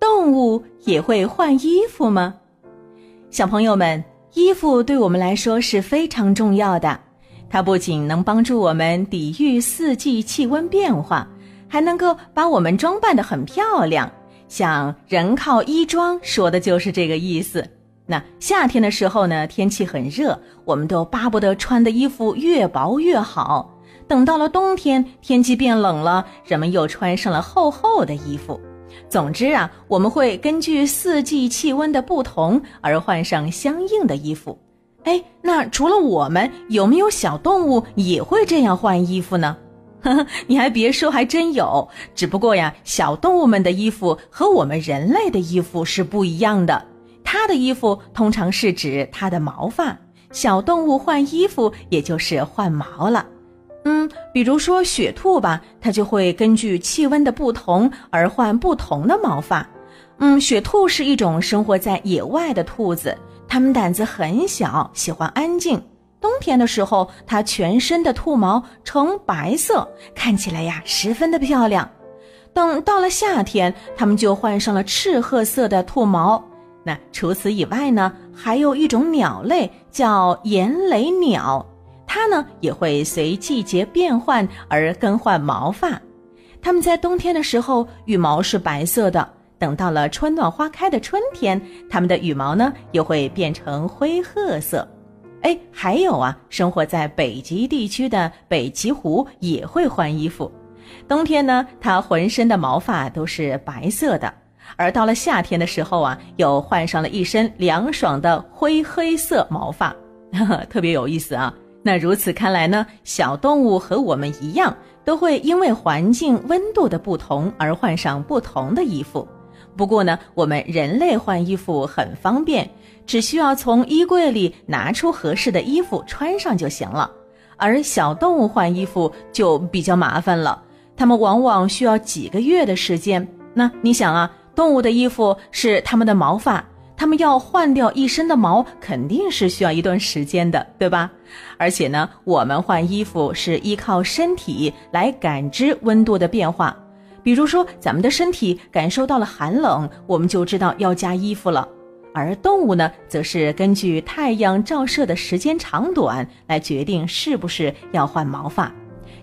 动物也会换衣服吗？小朋友们，衣服对我们来说是非常重要的，它不仅能帮助我们抵御四季气温变化，还能够把我们装扮得很漂亮。像“人靠衣装”说的就是这个意思。那夏天的时候呢，天气很热，我们都巴不得穿的衣服越薄越好。等到了冬天，天气变冷了，人们又穿上了厚厚的衣服。总之啊，我们会根据四季气温的不同而换上相应的衣服。哎，那除了我们，有没有小动物也会这样换衣服呢？呵呵，你还别说，还真有。只不过呀，小动物们的衣服和我们人类的衣服是不一样的。它的衣服通常是指它的毛发，小动物换衣服也就是换毛了。嗯，比如说雪兔吧，它就会根据气温的不同而换不同的毛发。嗯，雪兔是一种生活在野外的兔子，它们胆子很小，喜欢安静。冬天的时候，它全身的兔毛呈白色，看起来呀十分的漂亮。等到了夏天，它们就换上了赤褐色的兔毛。那除此以外呢，还有一种鸟类叫岩雷鸟。它呢也会随季节变换而更换毛发，它们在冬天的时候羽毛是白色的，等到了春暖花开的春天，它们的羽毛呢又会变成灰褐色。哎，还有啊，生活在北极地区的北极狐也会换衣服，冬天呢它浑身的毛发都是白色的，而到了夏天的时候啊，又换上了一身凉爽的灰黑色毛发，特别有意思啊。那如此看来呢，小动物和我们一样，都会因为环境温度的不同而换上不同的衣服。不过呢，我们人类换衣服很方便，只需要从衣柜里拿出合适的衣服穿上就行了。而小动物换衣服就比较麻烦了，它们往往需要几个月的时间。那你想啊，动物的衣服是它们的毛发。它们要换掉一身的毛，肯定是需要一段时间的，对吧？而且呢，我们换衣服是依靠身体来感知温度的变化。比如说，咱们的身体感受到了寒冷，我们就知道要加衣服了。而动物呢，则是根据太阳照射的时间长短来决定是不是要换毛发。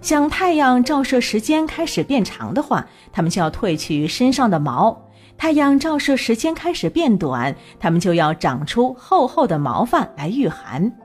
像太阳照射时间开始变长的话，它们就要褪去身上的毛。太阳照射时间开始变短，它们就要长出厚厚的毛发来御寒。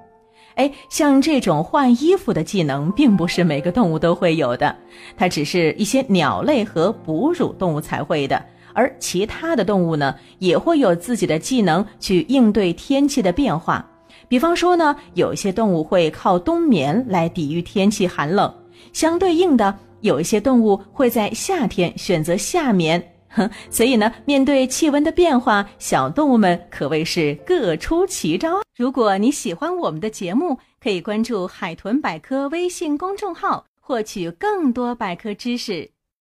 哎，像这种换衣服的技能，并不是每个动物都会有的，它只是一些鸟类和哺乳动物才会的。而其他的动物呢，也会有自己的技能去应对天气的变化。比方说呢，有一些动物会靠冬眠来抵御天气寒冷，相对应的，有一些动物会在夏天选择夏眠。所以呢，面对气温的变化，小动物们可谓是各出奇招。如果你喜欢我们的节目，可以关注“海豚百科”微信公众号，获取更多百科知识。